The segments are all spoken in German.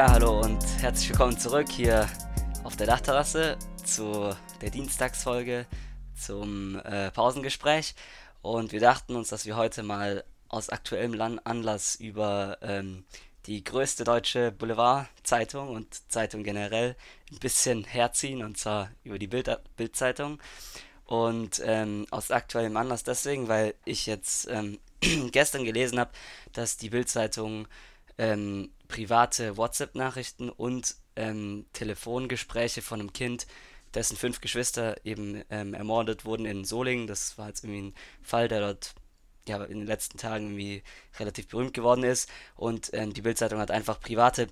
Ja, hallo und herzlich willkommen zurück hier auf der Dachterrasse zu der Dienstagsfolge zum äh, Pausengespräch. Und wir dachten uns, dass wir heute mal aus aktuellem Lan Anlass über ähm, die größte deutsche Boulevardzeitung und Zeitung generell ein bisschen herziehen, und zwar über die Bild Bildzeitung. Und ähm, aus aktuellem Anlass deswegen, weil ich jetzt ähm, gestern gelesen habe, dass die Bildzeitung ähm, private WhatsApp-Nachrichten und ähm, Telefongespräche von einem Kind, dessen fünf Geschwister eben ähm, ermordet wurden in Solingen. Das war jetzt irgendwie ein Fall, der dort ja in den letzten Tagen irgendwie relativ berühmt geworden ist. Und ähm, die Bildzeitung hat einfach private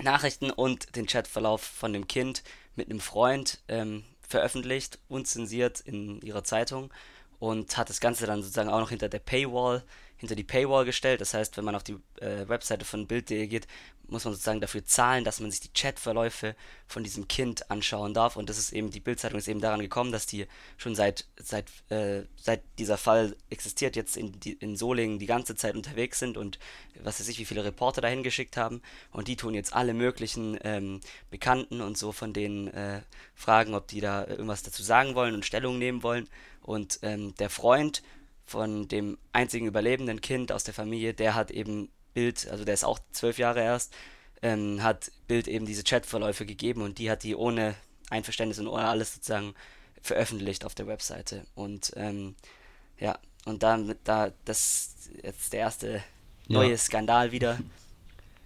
Nachrichten und den Chatverlauf von dem Kind mit einem Freund ähm, veröffentlicht, unzensiert in ihrer Zeitung und hat das Ganze dann sozusagen auch noch hinter der Paywall hinter die Paywall gestellt. Das heißt, wenn man auf die äh, Webseite von Bild.de geht, muss man sozusagen dafür zahlen, dass man sich die Chatverläufe von diesem Kind anschauen darf. Und das ist eben, die Bildzeitung ist eben daran gekommen, dass die schon seit, seit, äh, seit dieser Fall existiert, jetzt in, die, in Solingen die ganze Zeit unterwegs sind und was weiß ich, wie viele Reporter dahin geschickt haben. Und die tun jetzt alle möglichen ähm, Bekannten und so von denen äh, fragen, ob die da irgendwas dazu sagen wollen und Stellung nehmen wollen. Und ähm, der Freund von dem einzigen überlebenden Kind aus der Familie, der hat eben Bild, also der ist auch zwölf Jahre erst, ähm, hat Bild eben diese Chatverläufe gegeben und die hat die ohne Einverständnis und ohne alles sozusagen veröffentlicht auf der Webseite. Und ähm, ja, und dann da das jetzt der erste neue ja. Skandal wieder.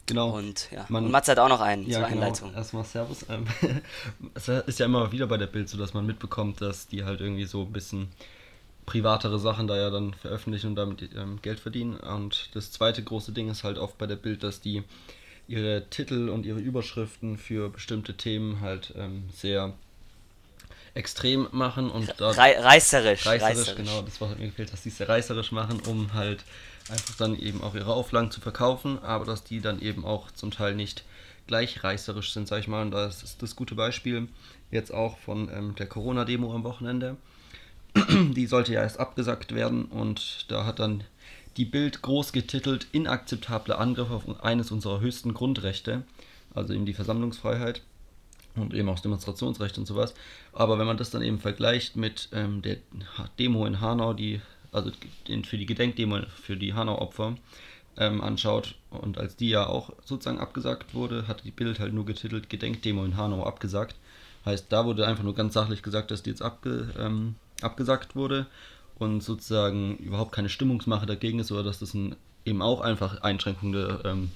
Genau. Und ja, man, und Mats hat auch noch einen ja, zur genau. Einleitung. Erstmal Servus. Es ist ja immer wieder bei der Bild so, dass man mitbekommt, dass die halt irgendwie so ein bisschen privatere Sachen da ja dann veröffentlichen und damit ähm, Geld verdienen. Und das zweite große Ding ist halt oft bei der Bild, dass die ihre Titel und ihre Überschriften für bestimmte Themen halt ähm, sehr extrem machen und da reißerisch, reißerisch, reißerisch, genau, das was mir gefehlt, dass sie es sehr reißerisch machen, um halt einfach dann eben auch ihre Auflagen zu verkaufen, aber dass die dann eben auch zum Teil nicht gleich reißerisch sind, sag ich mal. Und das ist das gute Beispiel jetzt auch von ähm, der Corona-Demo am Wochenende die sollte ja erst abgesagt werden und da hat dann die Bild groß getitelt inakzeptable Angriffe auf eines unserer höchsten Grundrechte, also eben die Versammlungsfreiheit und eben auch das Demonstrationsrecht und sowas. Aber wenn man das dann eben vergleicht mit ähm, der Demo in Hanau, die also für die Gedenkdemo für die Hanau-Opfer ähm, anschaut und als die ja auch sozusagen abgesagt wurde, hat die Bild halt nur getitelt Gedenkdemo in Hanau abgesagt. Heißt, da wurde einfach nur ganz sachlich gesagt, dass die jetzt abge, ähm, abgesagt wurde und sozusagen überhaupt keine Stimmungsmache dagegen ist oder dass das ein, eben auch einfach Einschränkung der, ähm,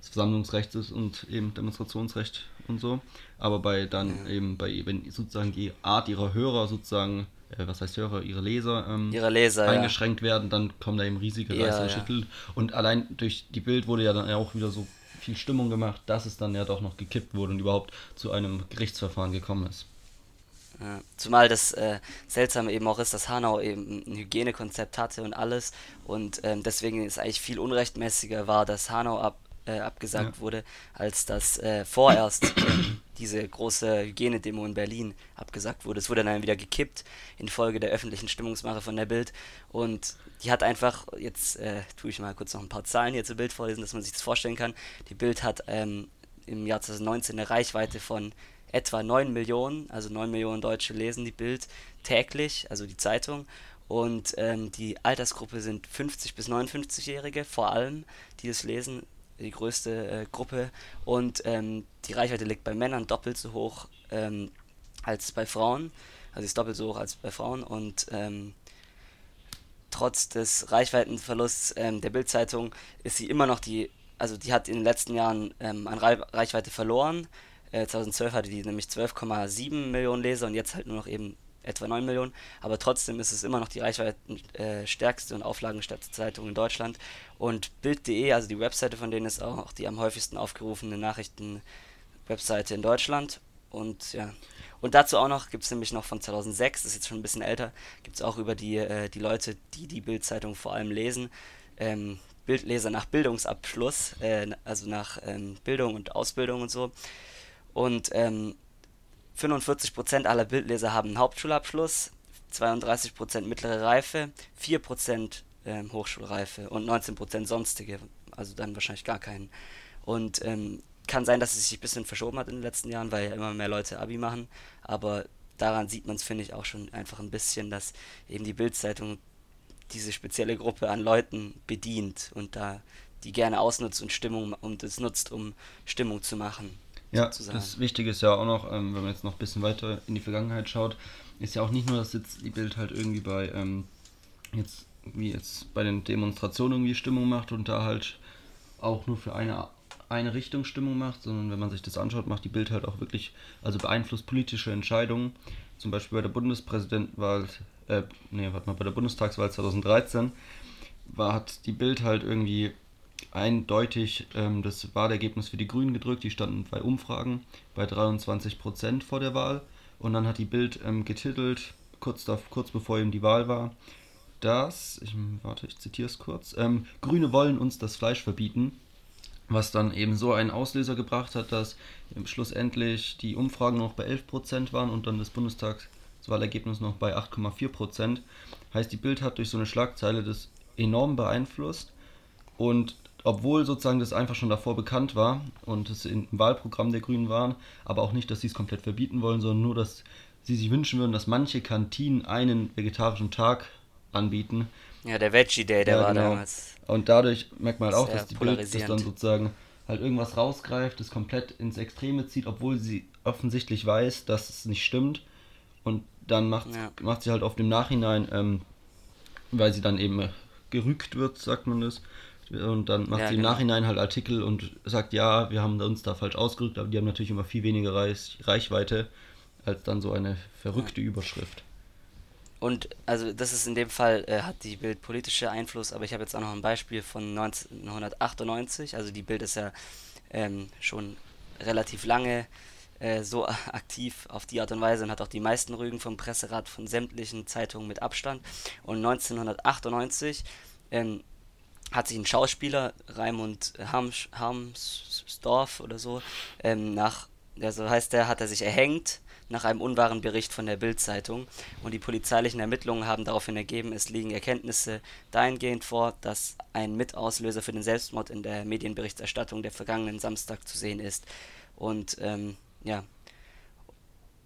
des Versammlungsrechts ist und eben Demonstrationsrecht und so. Aber bei dann ja. eben bei, wenn sozusagen die Art ihrer Hörer sozusagen, äh, was heißt Hörer, ihre Leser, ähm, ihre Leser eingeschränkt ja. werden, dann kommen da eben riesige ja, Schüttel. Und allein durch die Bild wurde ja dann auch wieder so viel Stimmung gemacht, dass es dann ja doch noch gekippt wurde und überhaupt zu einem Gerichtsverfahren gekommen ist. Ja, zumal das äh, Seltsame eben auch ist, dass Hanau eben ein Hygienekonzept hatte und alles und ähm, deswegen ist eigentlich viel unrechtmäßiger war, dass Hanau ab, äh, abgesagt ja. wurde, als dass äh, vorerst diese große Hygienedemo in Berlin abgesagt wurde. Es wurde dann wieder gekippt infolge der öffentlichen Stimmungsmache von der Bild und die hat einfach, jetzt äh, tue ich mal kurz noch ein paar Zahlen hier zu Bild vorlesen, dass man sich das vorstellen kann. Die Bild hat ähm, im Jahr 2019 eine Reichweite von etwa 9 Millionen, also 9 Millionen Deutsche lesen die Bild täglich, also die Zeitung. Und ähm, die Altersgruppe sind 50 bis 59-Jährige, vor allem, die das lesen, die größte äh, Gruppe. Und ähm, die Reichweite liegt bei Männern doppelt so hoch ähm, als bei Frauen. Also ist doppelt so hoch als bei Frauen. Und ähm, trotz des Reichweitenverlusts ähm, der Bildzeitung ist sie immer noch die, also die hat in den letzten Jahren ähm, an Reichweite verloren. 2012 äh, hatte die nämlich 12,7 Millionen Leser und jetzt halt nur noch eben etwa 9 Millionen. Aber trotzdem ist es immer noch die reichweitenstärkste äh, und auflagenstärkste Zeitung in Deutschland. Und Bild.de, also die Webseite von denen, ist auch die am häufigsten aufgerufene Nachrichten-Webseite in Deutschland. Und ja. Und dazu auch noch, gibt es nämlich noch von 2006, das ist jetzt schon ein bisschen älter, gibt es auch über die, äh, die Leute, die die Bild-Zeitung vor allem lesen, ähm, Bildleser nach Bildungsabschluss, äh, also nach ähm, Bildung und Ausbildung und so. Und ähm, 45% aller Bildleser haben einen Hauptschulabschluss, 32% mittlere Reife, 4% ähm, Hochschulreife und 19% sonstige, also dann wahrscheinlich gar keinen. Und ähm, kann sein, dass es sich ein bisschen verschoben hat in den letzten Jahren, weil ja immer mehr Leute Abi machen. Aber daran sieht man es, finde ich, auch schon einfach ein bisschen, dass eben die Bildzeitung diese spezielle Gruppe an Leuten bedient und da die gerne ausnutzt und Stimmung und es nutzt, um Stimmung zu machen. Ja, sozusagen. das Wichtige ist ja auch noch, ähm, wenn man jetzt noch ein bisschen weiter in die Vergangenheit schaut, ist ja auch nicht nur, dass jetzt die Bild halt irgendwie bei ähm, jetzt wie jetzt bei den Demonstrationen irgendwie Stimmung macht und da halt auch nur für eine eine Richtung Stimmung macht, sondern wenn man sich das anschaut, macht die Bild halt auch wirklich, also beeinflusst politische Entscheidungen. Zum Beispiel bei der Bundespräsidentenwahl, äh, nee, warte mal, bei der Bundestagswahl 2013 war, hat die Bild halt irgendwie eindeutig ähm, das Wahlergebnis für die Grünen gedrückt. Die standen bei Umfragen bei 23 Prozent vor der Wahl. Und dann hat die Bild ähm, getitelt, kurz, da, kurz bevor eben die Wahl war, dass, ich, warte, ich zitiere es kurz, ähm, Grüne wollen uns das Fleisch verbieten was dann eben so einen Auslöser gebracht hat, dass schlussendlich die Umfragen noch bei 11% waren und dann das Bundestagswahlergebnis noch bei 8,4%. Heißt, die Bild hat durch so eine Schlagzeile das enorm beeinflusst und obwohl sozusagen das einfach schon davor bekannt war und es im Wahlprogramm der Grünen waren, aber auch nicht, dass sie es komplett verbieten wollen, sondern nur, dass sie sich wünschen würden, dass manche Kantinen einen vegetarischen Tag anbieten, ja, der Veggie Day, der ja, war genau. damals. Und dadurch merkt man halt auch, dass die Bild das dann sozusagen halt irgendwas rausgreift, das komplett ins Extreme zieht, obwohl sie offensichtlich weiß, dass es nicht stimmt. Und dann macht, ja. macht sie halt auf dem Nachhinein, ähm, weil sie dann eben gerügt wird, sagt man das. Und dann macht ja, sie im genau. Nachhinein halt Artikel und sagt, ja, wir haben uns da falsch ausgerückt, aber die haben natürlich immer viel weniger Reich, Reichweite als dann so eine verrückte ja. Überschrift. Und also das ist in dem Fall, äh, hat die Bild politische Einfluss, aber ich habe jetzt auch noch ein Beispiel von 1998. Also die Bild ist ja ähm, schon relativ lange äh, so aktiv auf die Art und Weise und hat auch die meisten Rügen vom Presserat von sämtlichen Zeitungen mit Abstand. Und 1998 ähm, hat sich ein Schauspieler, Raimund Harms, Harmsdorf oder so, ähm, nach, so heißt der, hat er sich erhängt nach einem unwahren Bericht von der Bild-Zeitung und die polizeilichen Ermittlungen haben daraufhin ergeben, es liegen Erkenntnisse dahingehend vor, dass ein Mitauslöser für den Selbstmord in der Medienberichterstattung der vergangenen Samstag zu sehen ist. Und ähm, ja,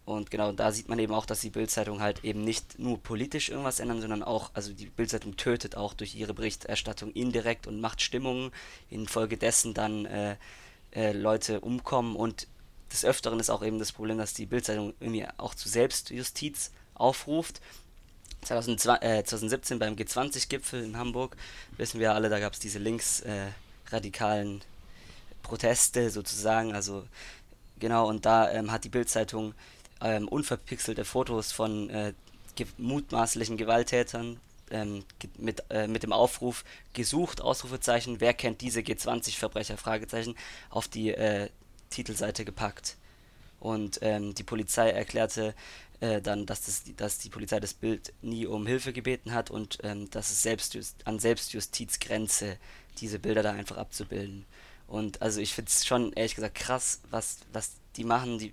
und genau da sieht man eben auch, dass die Bildzeitung halt eben nicht nur politisch irgendwas ändern, sondern auch, also die Bildzeitung tötet auch durch ihre Berichterstattung indirekt und macht Stimmungen, infolgedessen dann äh, äh, Leute umkommen und des Öfteren ist auch eben das Problem, dass die Bildzeitung irgendwie auch zu Selbstjustiz aufruft. 2017 äh, beim G20-Gipfel in Hamburg, wissen wir alle, da gab es diese linksradikalen äh, Proteste sozusagen, also genau, und da ähm, hat die Bildzeitung ähm, unverpixelte Fotos von äh, ge mutmaßlichen Gewalttätern ähm, mit, äh, mit dem Aufruf gesucht, Ausrufezeichen, wer kennt diese G20-Verbrecher, Fragezeichen, auf die äh, Titelseite gepackt. Und ähm, die Polizei erklärte äh, dann, dass, das, dass die Polizei das Bild nie um Hilfe gebeten hat und ähm, dass es Selbstjust an Selbstjustiz grenze, diese Bilder da einfach abzubilden. Und also ich finde es schon ehrlich gesagt krass, was, was die machen. Die,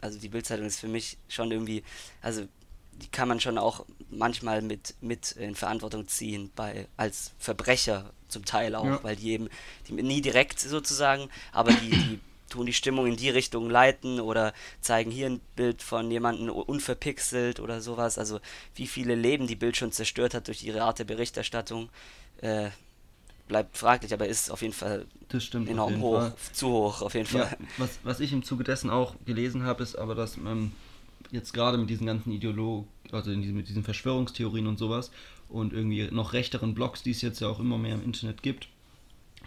also die Bildzeitung ist für mich schon irgendwie, also die kann man schon auch manchmal mit, mit in Verantwortung ziehen, bei, als Verbrecher zum Teil auch, ja. weil die eben, die, nie direkt sozusagen, aber die, die tun die Stimmung in die Richtung leiten oder zeigen hier ein Bild von jemandem unverpixelt oder sowas. Also wie viele Leben die Bild schon zerstört hat durch ihre Art der Berichterstattung, äh, bleibt fraglich, aber ist auf jeden Fall enorm hoch, Fall. zu hoch auf jeden Fall. Ja, was, was ich im Zuge dessen auch gelesen habe, ist aber, dass man jetzt gerade mit diesen ganzen Ideologen, also diesen, mit diesen Verschwörungstheorien und sowas und irgendwie noch rechteren Blogs, die es jetzt ja auch immer mehr im Internet gibt,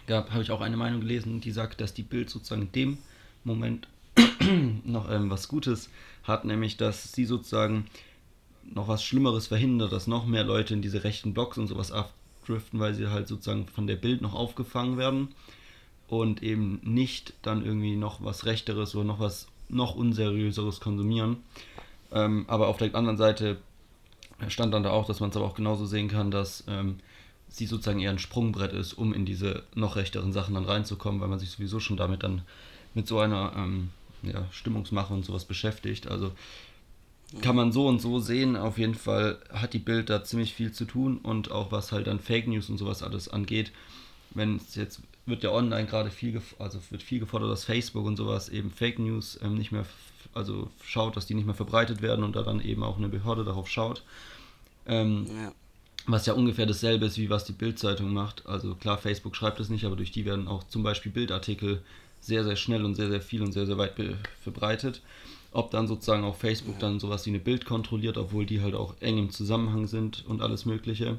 gab, habe ich auch eine Meinung gelesen, die sagt, dass die Bild sozusagen in dem Moment noch ähm, was Gutes hat, nämlich dass sie sozusagen noch was Schlimmeres verhindert, dass noch mehr Leute in diese rechten Blogs und sowas abdriften, weil sie halt sozusagen von der Bild noch aufgefangen werden und eben nicht dann irgendwie noch was Rechteres oder noch was noch unseriöseres konsumieren. Ähm, aber auf der anderen Seite stand dann da auch, dass man es aber auch genauso sehen kann, dass ähm, sie sozusagen eher ein Sprungbrett ist, um in diese noch rechteren Sachen dann reinzukommen, weil man sich sowieso schon damit dann mit so einer ähm, ja, Stimmungsmache und sowas beschäftigt. Also kann man so und so sehen. Auf jeden Fall hat die Bild da ziemlich viel zu tun und auch was halt dann Fake News und sowas alles angeht. Wenn es jetzt wird ja online gerade viel, also wird viel gefordert, dass Facebook und sowas eben Fake News ähm, nicht mehr, also schaut, dass die nicht mehr verbreitet werden und da dann eben auch eine Behörde darauf schaut. Ähm, ja. Was ja ungefähr dasselbe ist, wie was die Bildzeitung macht. Also klar, Facebook schreibt es nicht, aber durch die werden auch zum Beispiel Bildartikel sehr, sehr schnell und sehr, sehr viel und sehr, sehr weit verbreitet. Ob dann sozusagen auch Facebook dann sowas wie eine Bild kontrolliert, obwohl die halt auch eng im Zusammenhang sind und alles Mögliche,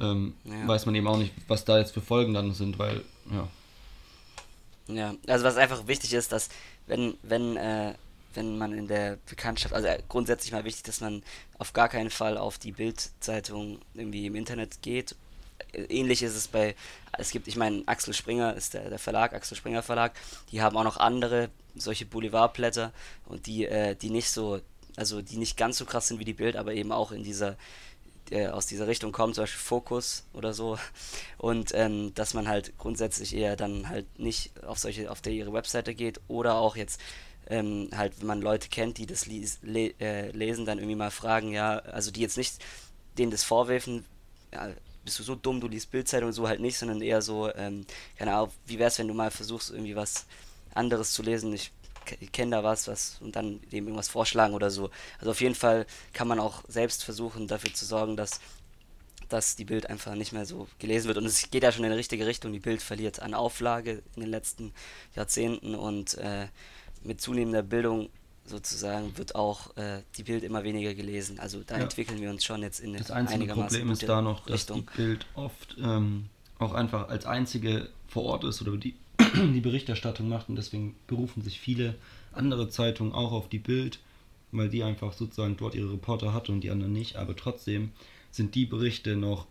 ähm, ja. weiß man eben auch nicht, was da jetzt für Folgen dann sind, weil, ja. Ja, also was einfach wichtig ist, dass wenn, wenn, äh, wenn man in der Bekanntschaft, also äh, grundsätzlich mal wichtig, dass man auf gar keinen Fall auf die Bildzeitung irgendwie im Internet geht. Ähnlich ist es bei, es gibt, ich meine, Axel Springer ist der, der Verlag, Axel Springer Verlag, die haben auch noch andere solche Boulevardblätter und die, äh, die nicht so, also die nicht ganz so krass sind wie die Bild, aber eben auch in dieser, äh, aus dieser Richtung kommen, zum Beispiel Fokus oder so. Und ähm, dass man halt grundsätzlich eher dann halt nicht auf solche, auf der ihre Webseite geht oder auch jetzt ähm, halt, wenn man Leute kennt, die das lies, le, äh, lesen, dann irgendwie mal fragen, ja, also die jetzt nicht denen das vorwerfen, ja, bist du so dumm, du liest Bildzeitung und so halt nicht, sondern eher so, ähm, keine Ahnung, wie wär's, wenn du mal versuchst, irgendwie was anderes zu lesen. Ich kenne da was, was und dann dem irgendwas vorschlagen oder so. Also auf jeden Fall kann man auch selbst versuchen, dafür zu sorgen, dass, dass die Bild einfach nicht mehr so gelesen wird. Und es geht ja schon in die richtige Richtung. Die Bild verliert an Auflage in den letzten Jahrzehnten und äh, mit zunehmender Bildung sozusagen wird auch äh, die Bild immer weniger gelesen. Also da ja. entwickeln wir uns schon jetzt in eine Das einzige Problem ist da noch, dass Richtung. die Bild oft ähm, auch einfach als einzige vor Ort ist oder die die Berichterstattung macht und deswegen berufen sich viele andere Zeitungen auch auf die Bild, weil die einfach sozusagen dort ihre Reporter hat und die anderen nicht, aber trotzdem sind die Berichte noch,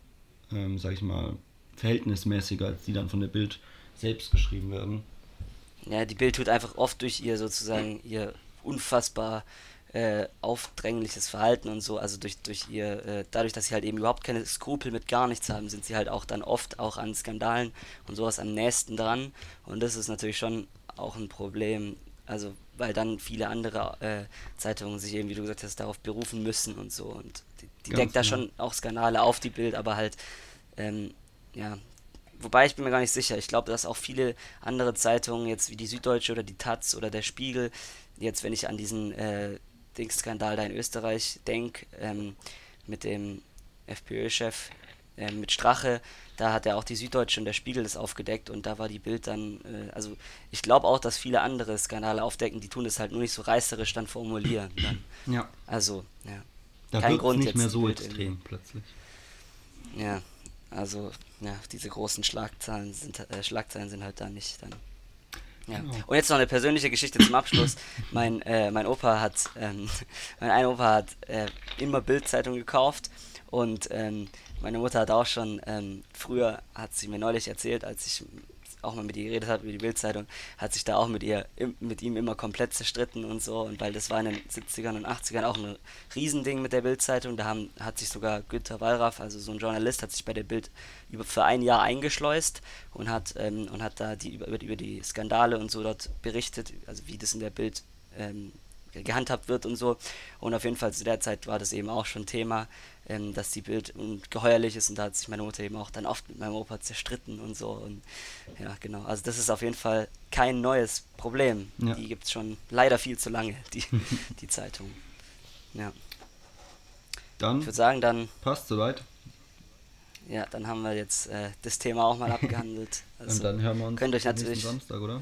ähm, sag ich mal, verhältnismäßiger als die dann von der Bild selbst geschrieben werden. Ja, die Bild tut einfach oft durch ihr sozusagen ihr unfassbar äh, aufdrängliches Verhalten und so, also durch, durch ihr, äh, dadurch, dass sie halt eben überhaupt keine Skrupel mit gar nichts haben, sind sie halt auch dann oft auch an Skandalen und sowas am nächsten dran. Und das ist natürlich schon auch ein Problem, also weil dann viele andere äh, Zeitungen sich eben, wie du gesagt hast, darauf berufen müssen und so. Und die, die deckt da genau. schon auch Skandale auf die Bild, aber halt, ähm, ja, wobei ich bin mir gar nicht sicher. Ich glaube, dass auch viele andere Zeitungen, jetzt wie die Süddeutsche oder die Taz oder der Spiegel, jetzt wenn ich an diesen äh, Skandal da in Österreich denke, ähm, mit dem FPÖ-Chef, äh, mit Strache, da hat er auch die Süddeutsche und der Spiegel das aufgedeckt und da war die Bild dann, äh, also ich glaube auch, dass viele andere Skandale aufdecken, die tun das halt nur nicht so reißerisch dann formulieren. Dann. Ja. Also, ja. Da Kein Grund nicht mehr so extrem plötzlich. Ja, also, ja, diese großen Schlagzeilen sind, äh, Schlagzeilen sind halt da nicht dann ja. Genau. Und jetzt noch eine persönliche Geschichte zum Abschluss. mein, äh, mein Opa hat, ähm, mein ein Opa hat äh, immer Bildzeitung gekauft und ähm, meine Mutter hat auch schon, ähm, früher hat sie mir neulich erzählt, als ich auch mal mit ihr geredet habe über die Bildzeitung, hat sich da auch mit ihr, mit ihm immer komplett zerstritten und so. Und weil das war in den 70ern und 80ern auch ein Riesending mit der Bildzeitung. Da haben, hat sich sogar Günter Wallraff, also so ein Journalist, hat sich bei der Bild über, für ein Jahr eingeschleust und hat, ähm, und hat da die, über, über die Skandale und so dort berichtet, also wie das in der Bild ähm, gehandhabt wird und so. Und auf jeden Fall zu der Zeit war das eben auch schon Thema, ähm, dass die Bild geheuerlich ist und da hat sich meine Mutter eben auch dann oft mit meinem Opa zerstritten und so. Und ja, genau. Also das ist auf jeden Fall kein neues Problem. Ja. Die gibt es schon leider viel zu lange, die, die Zeitung. Ja. Dann ich würde sagen, dann. Passt soweit. Ja, dann haben wir jetzt äh, das Thema auch mal abgehandelt. Also und dann hören wir uns könnt euch natürlich Samstag, oder?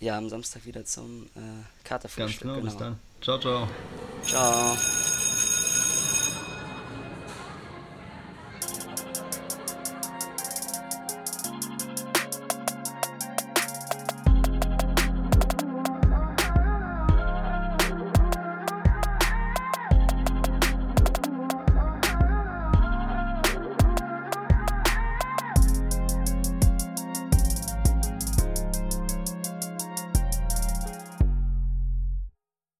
Ja, am Samstag wieder zum äh, Katerfrühstück. Ganz genau, genau, bis dann. Ciao, ciao. Ciao.